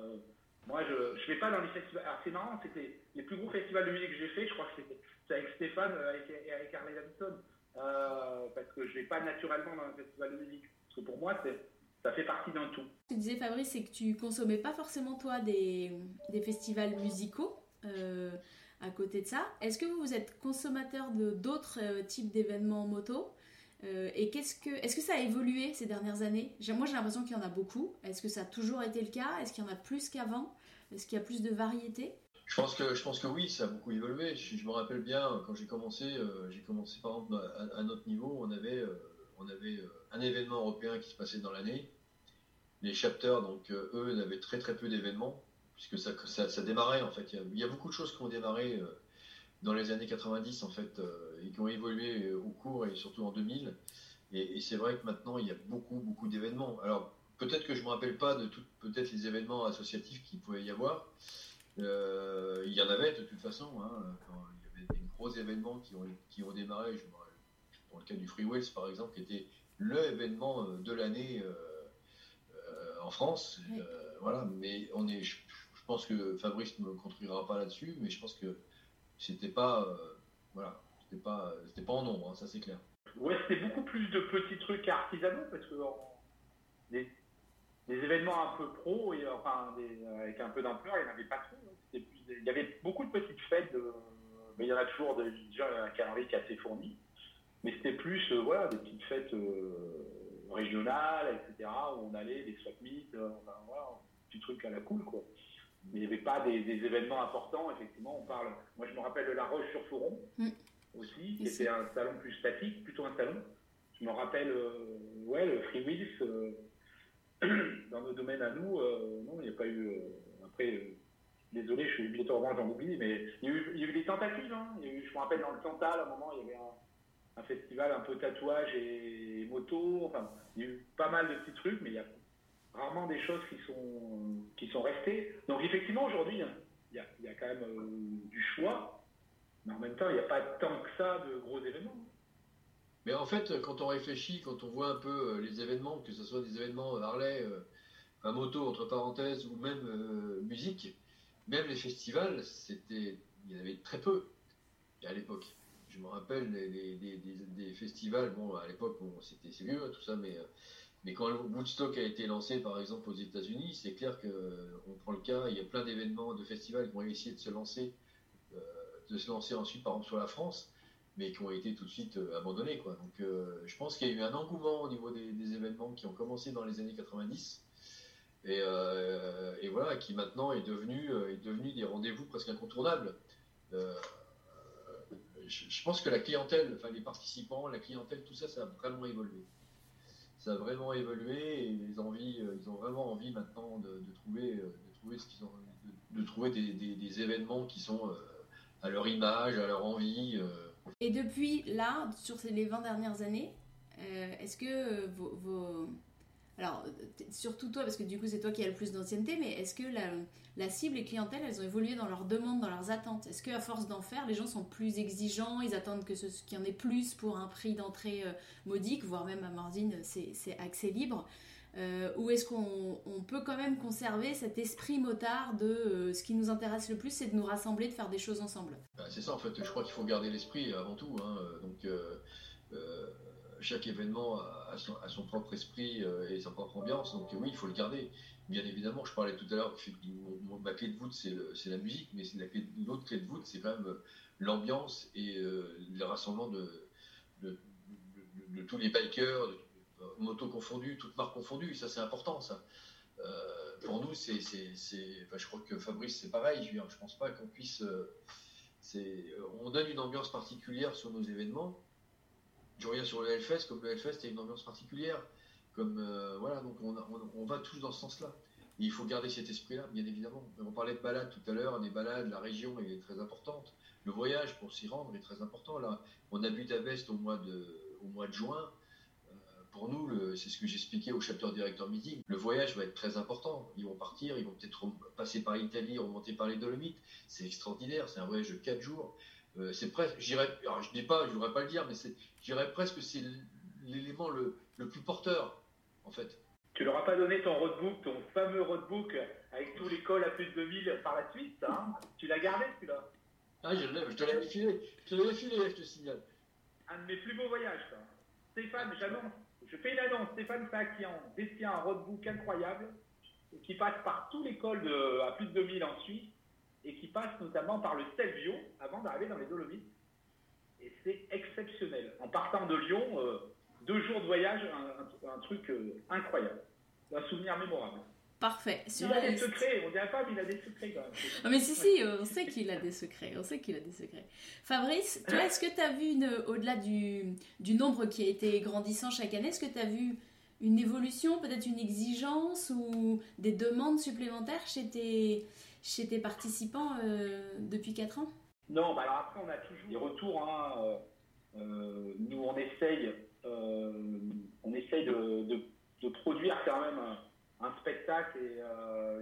Moi, je ne vais pas dans les festivals. Alors, c'est marrant, c'était les plus gros festivals de musique que j'ai fait, je crois que c'était avec Stéphane et avec Harley Davidson. parce que je ne vais pas naturellement dans un festival de musique. Parce que pour moi, ça fait partie d'un tout. Tu disais, Fabrice, c'est que tu consommais pas forcément, toi, des, des festivals musicaux. à côté de ça, est-ce que vous êtes consommateur d'autres types d'événements moto? Euh, et qu'est-ce que, est-ce que ça a évolué ces dernières années? Moi, j'ai l'impression qu'il y en a beaucoup. Est-ce que ça a toujours été le cas? Est-ce qu'il y en a plus qu'avant? Est-ce qu'il y a plus de variété? Je pense, que, je pense que oui, ça a beaucoup évolué. Je, me rappelle bien, quand j'ai commencé, euh, j'ai commencé par exemple à, notre niveau, on avait, euh, on avait un événement européen qui se passait dans l'année. Les chapters, donc eux, n'avaient très très peu d'événements, puisque ça, ça, démarrait en fait. Il y, a, beaucoup de choses qui ont démarré dans les années 90 en fait euh, et qui ont évolué euh, au cours et surtout en 2000. Et, c'est vrai que maintenant il y a beaucoup beaucoup d'événements. Alors peut-être que je me rappelle pas de tout, peut-être les événements associatifs qu'il pouvait y avoir. Euh, il y en avait de toute façon. Hein, il y avait des gros événements qui ont, qui ont démarré. Je dans le cas du Free par exemple, qui était le événement de l'année en France. voilà, mais on est, je, je, pense que Fabrice ne me contredira pas là-dessus, mais je pense que c'était pas, euh, voilà, c'était pas, c'était pas en nombre, hein, ça c'est clair. Ouais, c'était beaucoup plus de petits trucs artisanaux parce que des, événements un peu pro et enfin avec un peu d'ampleur, il n'y en avait pas trop. Il y avait beaucoup de petites fêtes, mais il y en a toujours déjà un calendrier qui est assez fourni. Mais c'était plus euh, voilà, des petites fêtes euh, régionales, etc., où on allait, des swap meets, voilà, petits trucs à la cool, quoi il n'y avait pas des, événements importants, effectivement. On parle, moi je me rappelle de La Roche-sur-Foron mm. aussi, qui était un salon plus statique, plutôt un salon. Je me rappelle, euh, ouais, le Free Wheels, euh, [clears throat] dans nos domaines à nous, euh, non, il n'y a pas eu. après, désolé, je suis obligatoirement, j'en oublie, mais il y, a eu, il y a eu des tentatives. Hein. Il y a eu, je me rappelle dans le Cantal, à un moment, il y avait un, un festival un peu tatouage et moto. Enfin, il y a eu pas mal de petits trucs, mais il y a rarement des choses qui sont, qui sont restées. Donc effectivement, aujourd'hui, il y a, quand même euh, du choix, mais en même temps, il n'y a pas tant que ça de gros événements. Mais en fait, quand on réfléchit, quand on voit un peu euh, les événements, que ce soit des événements Harley, à euh, moto, entre parenthèses, ou même musique, même les festivals, c'était, il y en avait très peu à l'époque. Je me rappelle des, festivals, bon, à l'époque, bon, c'était vieux, hein, tout ça, mais mais quand Woodstock a été lancé, par exemple, aux États-Unis, c'est clair qu'on prend le cas, il y a plein d'événements, de festivals qui ont essayé de se lancer, euh, de se lancer ensuite, par exemple, sur la France, mais qui ont été tout de suite euh, abandonnés. Donc, euh, je pense qu'il y a eu un engouement au niveau des, événements qui ont commencé dans les années 90, et, voilà, qui maintenant est devenu, est devenu des rendez-vous presque incontournables. je, pense que la clientèle, les participants, la clientèle, tout ça, ça a vraiment évolué ça a vraiment évolué et envies, euh, ils ont vraiment envie maintenant de, trouver, euh, de trouver ce qu'ils ont, de, trouver des, événements qui sont euh, à leur image, à leur envie. Et depuis là, sur les 20 dernières années, est-ce que vos alors, surtout toi, parce que du coup, c'est toi qui as le plus d'ancienneté, mais est-ce que la, cible et clientèle, elles ont évolué dans leurs demandes, dans leurs attentes? Est-ce qu'à force d'en faire, les gens sont plus exigeants Ils attendent que ce, qu'il y en ait plus pour un prix d'entrée euh, modique, voire même à Mordine, c'est, accès libre euh, ou est-ce qu'on peut quand même conserver cet esprit motard de euh, ce qui nous intéresse le plus, c'est de nous rassembler, de faire des choses ensemble? Bah, C'est ça, en fait, je crois qu'il faut garder l'esprit avant tout. Hein. Donc, chaque événement a, son, propre esprit euh, et sa propre ambiance. Donc oui, il faut le garder. Bien évidemment, je parlais tout à l'heure ma clé de voûte, c'est la musique, mais l'autre clé de voûte, c'est quand même euh, l'ambiance et euh, le rassemblement de, tous les bikers, motos confondues, toutes marques confondues. Ça, c'est important, ça. pour nous, c'est, enfin, je crois que Fabrice, c'est pareil. Je, ne pense pas qu'on puisse. on donne une ambiance particulière sur nos événements je reviens sur le Hellfest, comme le Hellfest a une ambiance particulière. Euh, donc on, va tous dans ce sens-là. il faut garder cet esprit-là, bien évidemment. On parlait de balades tout à l'heure, des balades, la région est très importante. Le voyage pour s'y rendre est très important. Là, on a à Vest au mois de, au mois de juin. Euh, pour nous, c'est ce que j'expliquais au chapter directeur meeting. Le voyage va être très important. Ils vont partir, ils vont peut-être passer par l'Italie, remonter par les Dolomites. C'est extraordinaire. C'est un voyage de 4 jours. Euh, c'est presque, j'irais, je dis pas, je voudrais pas le dire, mais c'est, j'irais presque c'est l'élément le, plus porteur, en fait. Tu leur as pas donné ton roadbook, ton fameux roadbook avec tous les cols à plus de 2000 par la suite, hein? Tu l'as gardé celui-là? Ah, je l'ai, je te l'avais filé, je te l'avais filé, je te signale. Un de mes plus beaux voyages, ça. Stéphane, j'annonce, je fais une annonce, Stéphane Sakian détient un roadbook incroyable qui passe par tous les cols de, à plus de 2000 en Suisse et qui passe notamment par le Stelvio avant d'arriver dans les Dolomites. Et c'est exceptionnel. En partant de Lyon, euh, deux jours de voyage, un, truc euh, incroyable. Un souvenir mémorable. Parfait. il a des secrets, on dirait pas, mais il a des secrets quand même. Ah, mais si, si, on sait qu'il a des secrets, on sait qu'il a des secrets. Fabrice, toi, est-ce que tu as vu, au-delà du, du, nombre qui a été grandissant chaque année, est-ce que tu as vu une évolution, peut-être une exigence ou des demandes supplémentaires chez tes, chez tes participants euh, depuis 4 ans? Non, bah alors après, on a toujours des retours. Hein, euh, euh, nous, on essaye, on essaye de, produire quand même un, spectacle et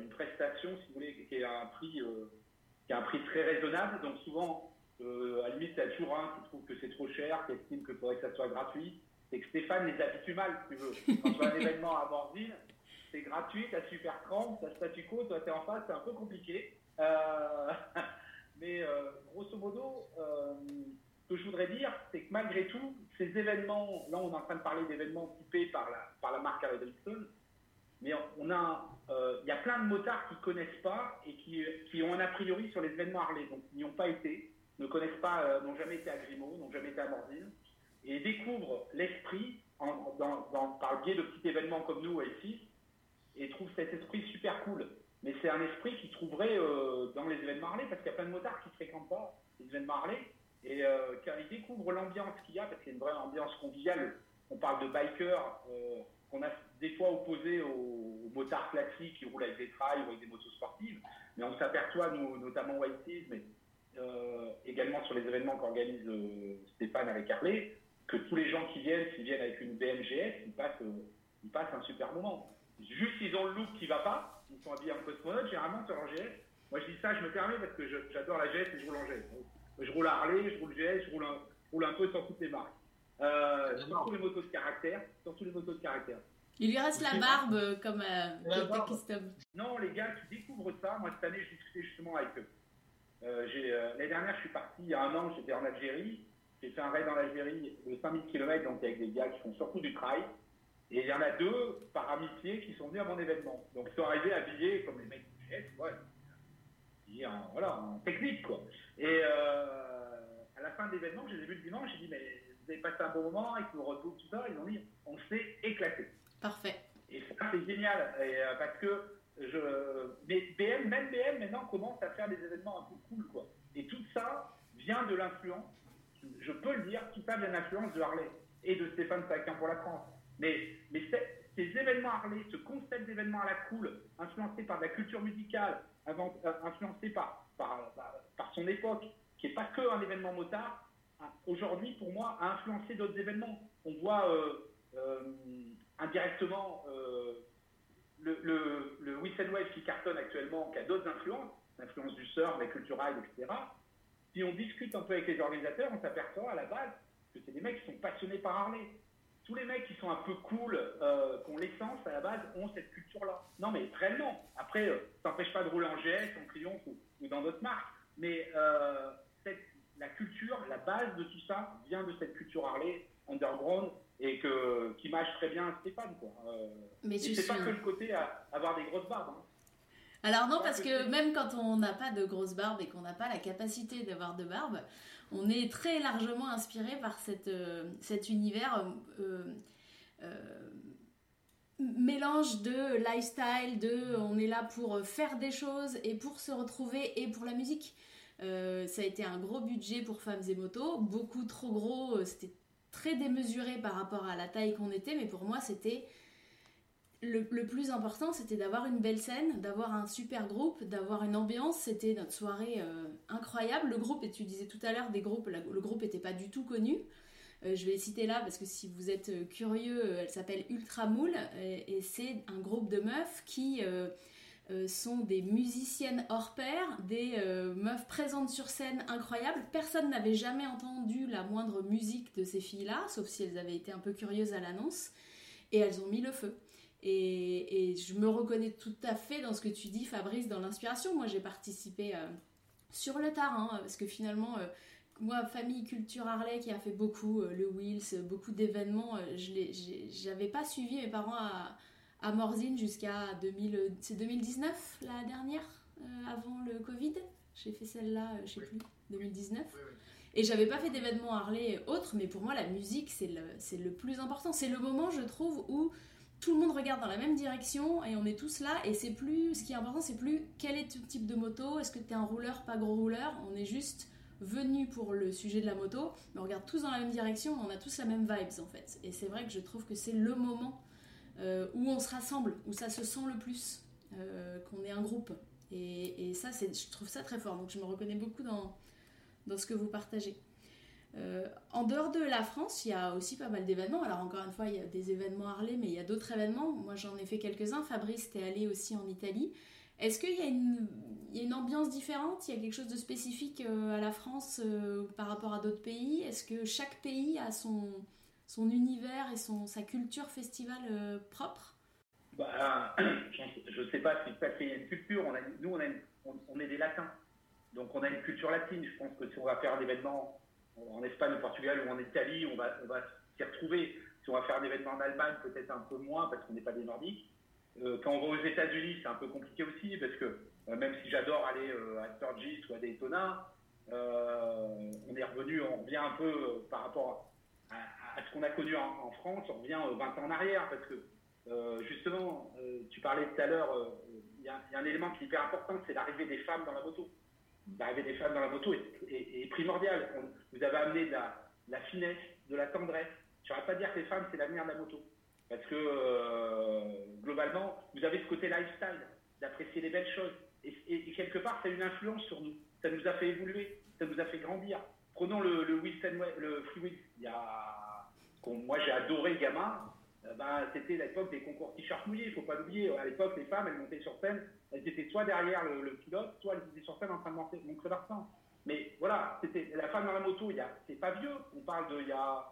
une prestation, si vous voulez, qui a un prix, qui a un prix très raisonnable. Donc souvent, à la limite, il y a toujours un qui trouve que c'est trop cher, qui estime qu'il faudrait que ça soit gratuit. C'est que Stéphane les habitue mal, si tu veux. Quand tu as un [laughs] événement à Bordine, c'est gratuit, t'as super crampe, t'as statu quo, toi t'es en face, c'est un peu compliqué. Euh, [laughs] mais euh, grosso modo, euh, ce que je voudrais dire, c'est que malgré tout, ces événements, là on est en train de parler d'événements typés par la, par la marque Harley Davidson, mais on a, il y a plein de motards qui connaissent pas et qui, qui, ont un a priori sur les événements Harley, donc n'y ont pas été, ne connaissent pas, n'ont jamais été à Grimaud, n'ont jamais été à Mordine, et découvrent l'esprit par le biais de petits événements comme nous ici, et trouve cet esprit super cool. Mais c'est un esprit qu'ils trouveraient euh, dans les événements Harley, parce qu'il y a plein de motards qui ne fréquentent pas les événements Harley, et euh, car ils découvrent l'ambiance qu'il y a, parce qu'il y a une vraie ambiance conviviale. On parle de bikers euh, qu'on a des fois opposés aux, motards classiques qui roulent avec des trails ou avec des motos sportives, mais on s'aperçoit, notamment White mais également sur les événements qu'organise Stéphane avec Harley, que tous les gens qui viennent, s'ils viennent avec une BMGS, ils passent, ils passent un super moment. Juste, ils ont le look qui va pas. Ils sont habillés en cosmonaute, généralement sur leur GS. Moi, je dis ça, je me permets parce que j'adore la GS et je roule en GS. Je roule à Harley, je roule GS, je roule un, roule un peu sur toutes les marques. Euh, surtout les motos de caractère. Surtout les motos de caractère. Il lui reste la barbe euh, comme euh, Custom. Non, les gars qui découvrent ça, moi cette année, je discutais justement avec eux. Euh, L'année dernière, je suis parti, il y a un an, j'étais en Algérie. J'ai fait un raid en Algérie de 5000 km, donc avec des gars qui font surtout du trail. Et il y en a deux, par amitié, qui sont venus à mon événement. Donc ils sont arrivés habillés comme les mecs du GS, ouais, en, voilà, en technique, quoi. Et euh, à la fin de l'événement, je les ai vus le dimanche, j'ai dit, mais vous avez passé un bon moment avec le retour, tout ça Ils ont dit, on s'est éclaté. Parfait. Et ça, c'est génial, et, euh, parce que je, mais BM, même BM maintenant commence à faire des événements un peu cool, quoi. Et tout ça vient de l'influence, je peux le dire, tout ça vient de l'influence de Harley et de Stéphane Saquin pour la France. Mais, ces événements Harley, ce concept d'événement à la cool, influencé par la culture musicale, euh, influencé par, par, son époque, qui n'est pas que un événement motard, aujourd'hui, pour moi, a influencé d'autres événements. On voit euh, euh, indirectement le, le, Wave qui cartonne actuellement, qui a d'autres influences, l'influence du surf, des culturales, etc. Si on discute un peu avec les organisateurs, on s'aperçoit à la base que c'est des mecs qui sont passionnés par Harley tous les mecs qui sont un peu cool, euh, qui ont l'essence à la base, ont cette culture-là. Non, mais réellement. Après, euh, ça n'empêche pas de rouler en GS, en Triomphe ou, dans d'autres marques. Mais euh, la culture, la base de tout ça vient de cette culture Harley, underground, et que, qui mâche très bien Stéphane. Quoi. mais c'est pas que le côté à avoir des grosses barbes. Hein. Alors non, parce que même quand on n'a pas de grosses barbes et qu'on n'a pas la capacité d'avoir de barbe, on est très largement inspiré par euh, cet univers euh, euh, mélange de lifestyle, de on est là pour faire des choses et pour se retrouver et pour la musique. ça a été un gros budget pour femmes et motos, beaucoup trop gros, c'était très démesuré par rapport à la taille qu'on était, mais pour moi c'était le, plus important, c'était d'avoir une belle scène, d'avoir un super groupe, d'avoir une ambiance. C'était notre soirée euh, incroyable. Le groupe, et tu disais tout à l'heure, des groupes, le groupe n'était pas du tout connu. Euh, je vais les citer là parce que si vous êtes euh, curieux, elle s'appelle Ultramoule et, c'est un groupe de meufs qui sont des musiciennes hors pair, des meufs présentes sur scène incroyables. Personne n'avait jamais entendu la moindre musique de ces filles-là, sauf si elles avaient été un peu curieuses à l'annonce. Et elles ont mis le feu. Et, je me reconnais tout à fait dans ce que tu dis, Fabrice, dans l'inspiration. Moi, j'ai participé sur le tard, hein, parce que finalement, moi, famille culture Harley qui a fait beaucoup, le Wills, beaucoup d'événements, je n'avais pas suivi mes parents à, à Morzine jusqu'à 2019, la dernière, avant le Covid. J'ai fait celle-là, je sais plus, 2019. Et j'avais pas fait d'événements Harley autres, mais pour moi, la musique, c'est le, le plus important. C'est le moment, je trouve, où tout le monde regarde dans la même direction et on est tous là. Et c'est plus, ce qui est important, c'est plus quel est ton type de moto, est-ce que tu es un rouleur, pas gros rouleur. On est juste venu pour le sujet de la moto, mais on regarde tous dans la même direction, on a tous la même vibes en fait. Et c'est vrai que je trouve que c'est le moment euh, où on se rassemble, où ça se sent le plus, euh, qu'on est un groupe. Et, et ça, je trouve ça très fort. Donc je me reconnais beaucoup dans, dans ce que vous partagez. Euh, en dehors de la France, il y a aussi pas mal d'événements. Alors encore une fois, il y a des événements Harley, mais il y a d'autres événements. Moi, j'en ai fait quelques-uns. Fabrice, t'es allé aussi en Italie. Est-ce qu'il y, a une ambiance différente? Il y a quelque chose de spécifique euh, à la France euh, par rapport à d'autres pays? Est-ce que chaque pays a son, univers et son, sa culture festivale propre? Bah, [clears throat] Je ne sais pas si a une culture. On a, nous, on, on est des latins. Donc on a une culture latine. Je pense que si on va faire un événement en Espagne, au Portugal ou en Italie, on va, on s'y retrouver. Si on va faire un événement en Allemagne, peut-être un peu moins parce qu'on n'est pas des Nordiques. Euh, quand on va aux États-Unis, c'est un peu compliqué aussi parce que euh, même si j'adore aller euh, à Sturgis ou à Daytona, on est revenu, on revient un peu par rapport à, ce qu'on a connu en, France, on revient 20 ans en arrière parce que justement, tu parlais tout à l'heure, il y, a un élément qui est hyper important, c'est l'arrivée des femmes dans la moto l'arrivée des femmes dans la moto est, primordiale. vous avez amené de la, finesse, de la tendresse. Je ne pas dire que les femmes, c'est l'avenir de la moto. Parce que euh, globalement, vous avez ce côté lifestyle, d'apprécier les belles choses. Et, quelque part, ça a une influence sur nous. Ça nous a fait évoluer, ça nous a fait grandir. Prenons le, le le Free moi, j'ai adoré gamin. Euh, ben, c'était l'époque des concours t-shirts mouillés. Il ne faut pas l'oublier. À l'époque, les femmes, elles montaient sur scène, elles étaient soit derrière le, pilote, soit elles étaient sur scène en train de monter, montrer leur sein. Mais voilà, c'était la femme dans la moto, il y a, c'est pas vieux. On parle de il y a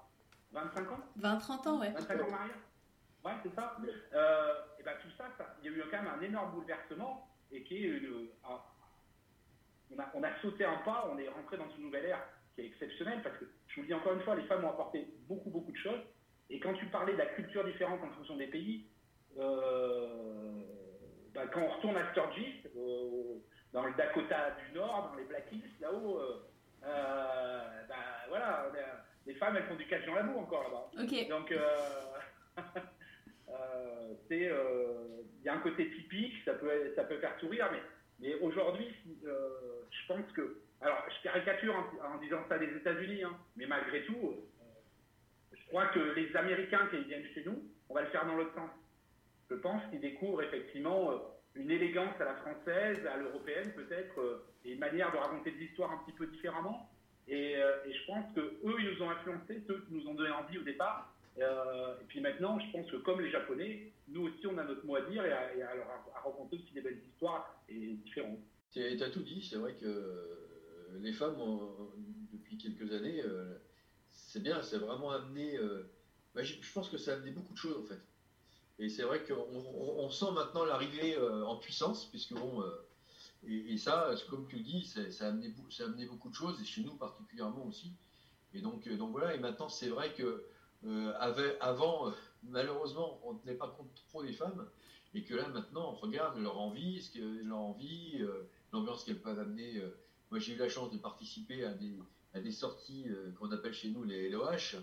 25 ans 20-30 ans, ouais. 25 ans en arrière. Ouais, c'est ça. Euh, et ben tout ça, il y a eu quand même un énorme bouleversement et qui est une, on, a, on a sauté un pas, on est rentré dans une nouvelle ère qui est exceptionnelle parce que, je vous le dis encore une fois, les femmes ont apporté beaucoup, beaucoup de choses. Et quand tu parlais de la culture différente en fonction des pays, euh, bah, quand on retourne à Sturgis, euh, dans le Dakota du Nord, dans les Black Hills, là-haut, euh, bah, voilà, les femmes, elles font du catch dans l'amour encore là-bas. Donc, [laughs] c'est, il y a un côté typique, ça peut, ça peut faire sourire, mais, mais aujourd'hui, je pense que, alors, je caricature en, disant ça des États-Unis, hein, mais malgré tout, je crois que les Américains qui viennent chez nous, on va le faire dans l'autre sens. Je pense qu'ils découvrent effectivement euh, une élégance à la française, à l'européenne peut-être, euh, et une manière de raconter des histoires un petit peu différemment. Et, euh, je pense que eux, ils nous ont influencés, ceux qui nous ont donné envie au départ. et puis maintenant, je pense que comme les Japonais, nous aussi, on a notre mot à dire et à, à, raconter aussi des belles histoires et différentes. Tu as tout dit, c'est vrai que les femmes, depuis quelques années, c'est bien, c'est vraiment amené. Euh, bah, je, pense que ça a amené beaucoup de choses en fait. Et c'est vrai qu'on sent maintenant l'arrivée euh, en puissance, puisque bon. Euh, et, ça, comme tu le dis, ça, a amené, ça a beaucoup de choses, et chez nous particulièrement aussi. Et donc, donc voilà, et maintenant c'est vrai que avant, malheureusement, on ne tenait pas compte trop des femmes, et que là maintenant, on regarde leur envie, ce que, leur envie, l'ambiance qu'elles peuvent amener. moi j'ai eu la chance de participer à des, des sorties euh, qu'on appelle chez nous les LOH,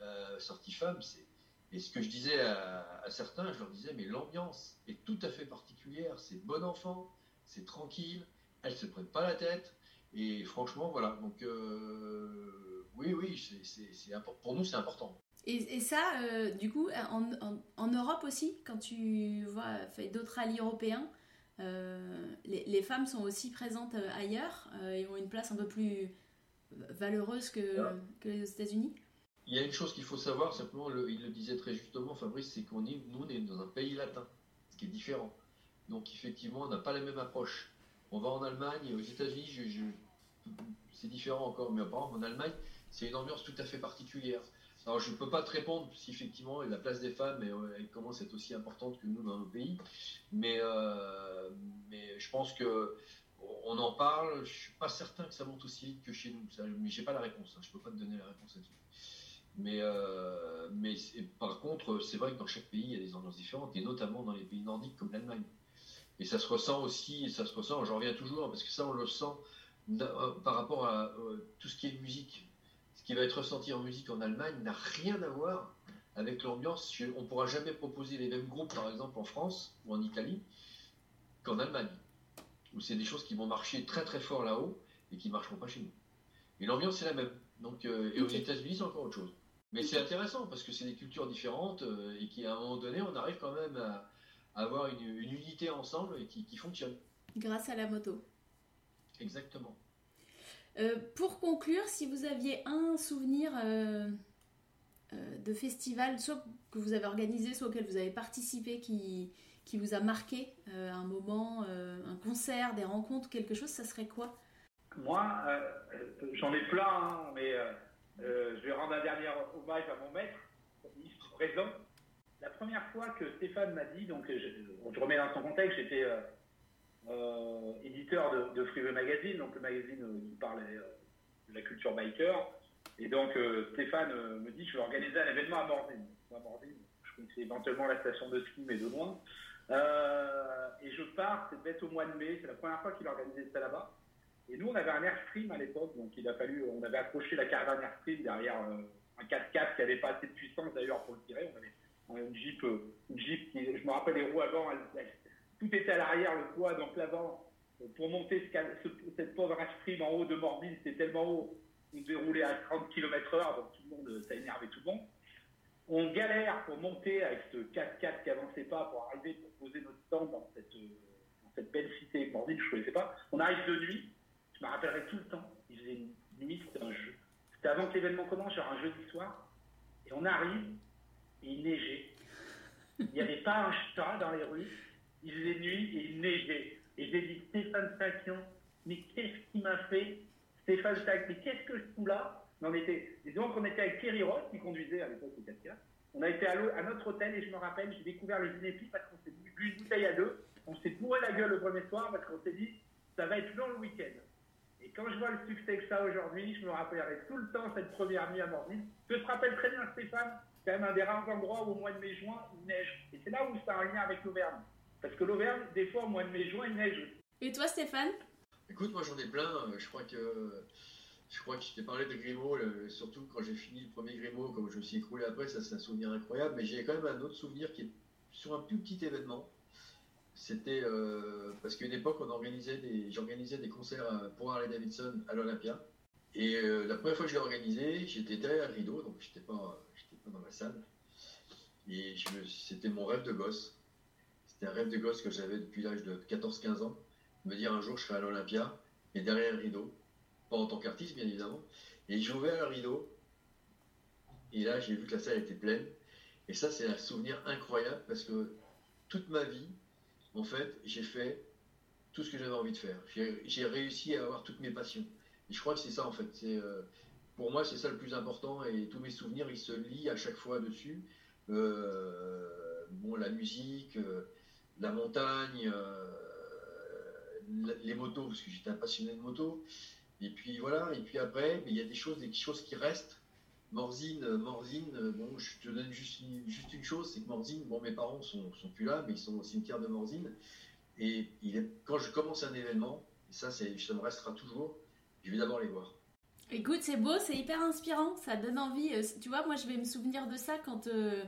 euh, sorties femmes, c'est et ce que je disais à, certains, je leur disais, mais l'ambiance est tout à fait particulière, c'est bon enfant, c'est tranquille, elles se prennent pas la tête, et franchement, voilà. Donc, euh, oui, oui, c'est, pour nous, c'est important. Et, ça, du coup, en, Europe aussi, quand tu vois d'autres rallyes européens, les, les, femmes sont aussi présentes ailleurs et ont une place un peu plus valeureuse que, que les États-Unis Il y a une chose qu'il faut savoir, simplement, il le disait très justement, Fabrice, c'est qu'on est, nous, on est dans un pays latin, ce qui est différent. Donc, effectivement, on n'a pas la même approche. On va en Allemagne, aux États-Unis, c'est différent encore, mais apparemment, en Allemagne, c'est une ambiance tout à fait particulière. Alors, je ne peux pas te répondre si effectivement la place des femmes elle commence à être aussi importante que nous dans nos pays, mais, euh, mais je pense que on en parle. Je suis pas certain que ça monte aussi vite que chez nous. Mais j'ai pas la réponse. Hein. Je peux pas te donner la réponse là-dessus. Mais, euh, mais par contre, c'est vrai que dans chaque pays, il y a des ambiances différentes, et notamment dans les pays nordiques comme l'Allemagne. Et ça se ressent aussi, ça se ressent, j'en reviens toujours, parce que ça, on le sent euh, par rapport à tout ce qui est musique ce qui va être ressenti en musique en Allemagne n'a rien à voir avec l'ambiance. On ne pourra jamais proposer les mêmes groupes, par exemple, en France ou en Italie qu'en Allemagne, où c'est des choses qui vont marcher très très fort là-haut et qui ne marcheront pas chez nous. Et l'ambiance, c'est la même. Donc, euh, et aux États-Unis, c'est encore autre chose. Mais c'est intéressant parce que c'est des cultures différentes euh, et qu'à un moment donné, on arrive quand même à, avoir une, unité ensemble et qui fonctionne. Grâce à la moto. Exactement. Euh, pour conclure, si vous aviez un souvenir de festival, soit que vous avez organisé, soit auquel vous avez participé, qui, qui vous a marqué, un moment, un concert, des rencontres, quelque chose, ça serait quoi? Moi, j'en ai plein, hein, mais je vais rendre un dernier hommage à mon maître, ministre présent. La première fois que Stéphane m'a dit, donc je, je remets dans son contexte, j'étais euh, éditeur de, de Freeway Magazine, donc le magazine euh, qui parlait euh, de la culture biker. Et donc Stéphane me dit je vais organiser un événement à Mordine. À je connaissais éventuellement la station de ski, mais de loin. Et je pars, c'est bête au mois de mai, c'est la première fois qu'il organisait ça là-bas. Et nous, on avait un Airstream à l'époque, donc il a fallu, on avait accroché la caravane Airstream derrière un 4x4 qui n'avait pas assez de puissance d'ailleurs pour le tirer. On avait une Jeep, une Jeep qui, je me rappelle les roues avant, tout était à l'arrière, le poids, donc l'avant, pour monter cette pauvre stream en haut de Morbide, c'était tellement haut, on devait rouler à 30 km heure, donc tout le monde, ça énervait tout le monde. On galère pour monter avec ce 4x4 qui avançait pas pour arriver, pour poser notre stand dans cette, belle cité Morbide, je ne connaissais pas. On arrive de nuit, je me rappellerai tout le temps, il faisait nuit, c'était un jeu. C'était avant que l'événement commence, genre un jeudi soir, et on arrive, et il neigeait. Il n'y avait pas un chat dans les rues, il faisait nuit et il neigeait. Et j'ai dit, Stéphane Sakian, mais qu'est-ce qu'il m'a fait Stéphane Sakian, mais qu'est-ce que je fous là? On était, Et donc on était avec Thierry Roth, qui conduisait à l'époque au 4 On a été à, à, notre hôtel et je me rappelle, j'ai découvert les inépis parce qu'on s'est bu une bouteille à deux. On s'est bourré la gueule le premier soir parce qu'on s'est dit, ça va être long le week-end. Et quand je vois le succès que ça aujourd'hui, je me rappellerai tout le temps cette première nuit à Morville. Je te rappelle très bien, Stéphane, c'est quand même un des rares endroits où au mois de mai-juin, il neige. Et c'est là où ça a un lien avec l'Auvergne. Parce que l'Auvergne, des fois, au mois de mai-juin, il neige. Et toi, Stéphane? Écoute, moi j'en ai plein. Je crois que je crois que je t'ai parlé de Grimaud, surtout quand j'ai fini le premier Grimaud, comme je me suis écroulé après, ça c'est un souvenir incroyable. Mais j'ai quand même un autre souvenir qui est sur un plus petit événement. C'était euh, parce qu'à une époque, j'organisais des concerts pour Harley Davidson à l'Olympia. Et euh, la première fois que je l'ai organisé, j'étais derrière le rideau, donc j'étais pas, pas dans la salle. Et c'était mon rêve de gosse. C'était un rêve de gosse que j'avais depuis l'âge de 14-15 ans. Me dire un jour je serai à l'Olympia, et derrière le rideau, pas en tant qu'artiste bien évidemment. Et j'ai ouvert le rideau, et là j'ai vu que la salle était pleine. Et ça c'est un souvenir incroyable parce que toute ma vie, en fait, j'ai fait tout ce que j'avais envie de faire. J'ai réussi à avoir toutes mes passions. Et je crois que c'est ça en fait. Euh, pour moi, c'est ça le plus important. Et tous mes souvenirs, ils se lient à chaque fois dessus. Euh, bon, la musique, euh, la montagne, les motos, parce que j'étais un passionné de moto. Et puis voilà, et puis après, il y a des choses, des choses qui restent. Morzine, Morzine, bon, je te donne juste une, juste une chose, c'est que Morzine, bon, mes parents sont, sont plus là, mais ils sont au cimetière de Morzine. Et quand je commence un événement, ça, ça me restera toujours, je vais d'abord les voir. Écoute, c'est beau, c'est hyper inspirant, ça donne envie. Euh, tu vois, moi, je vais me souvenir de ça quand euh,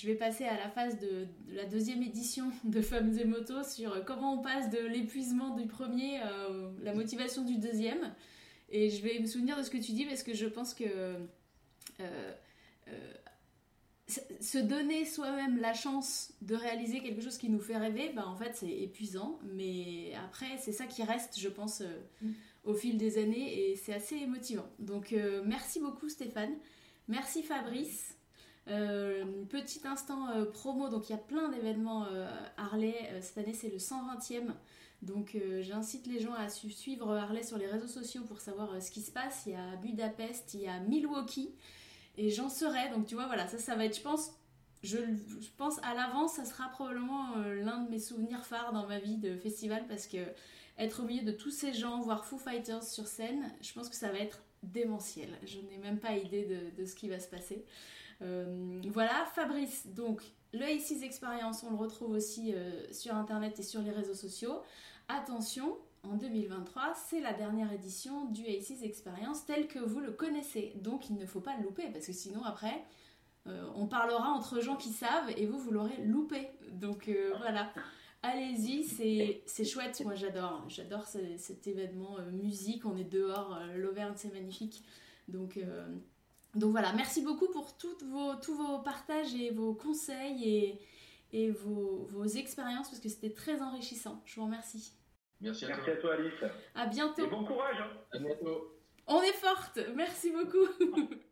je vais passer à la phase de, la deuxième édition de Femmes et Motos sur comment on passe de l'épuisement du premier à la motivation du deuxième. Et je vais me souvenir de ce que tu dis parce que je pense que euh, euh, se donner soi-même la chance de réaliser quelque chose qui nous fait rêver, bah en fait c'est épuisant, mais après c'est ça qui reste, je pense, euh, mm. au fil des années et c'est assez motivant. Donc merci beaucoup Stéphane, merci Fabrice. Euh, petit instant euh, promo, donc il y a plein d'événements euh, Harley. cette année, c'est le 120e Donc j'incite les gens à suivre Harley sur les réseaux sociaux pour savoir ce qui se passe. Il y a Budapest, il y a Milwaukee et j'en serai. Donc tu vois, voilà, ça, ça va être, je pense, je, pense à l'avance, ça sera probablement l'un de mes souvenirs phares dans ma vie de festival parce que être au milieu de tous ces gens, voir Foo Fighters sur scène, je pense que ça va être démentiel. Je n'ai même pas idée de, ce qui va se passer. Euh, voilà, Fabrice, donc le ACES Experience, on le retrouve aussi euh, sur internet et sur les réseaux sociaux. Attention, en 2023, c'est la dernière édition du ACES Experience tel que vous le connaissez. Donc il ne faut pas le louper parce que sinon après, euh, on parlera entre gens qui savent et vous, vous l'aurez loupé. Donc voilà, allez-y, c'est chouette. Moi j'adore, j'adore cet événement musique. On est dehors, l'Auvergne c'est magnifique. Donc, donc voilà, merci beaucoup pour toutes vos, tous vos partages et vos conseils et, et vos, vos expériences parce que c'était très enrichissant. Je vous remercie. Merci à, toi. à toi. Alice. À bientôt. Et bon courage. Hein. À bientôt. On est forte. Merci beaucoup. [laughs]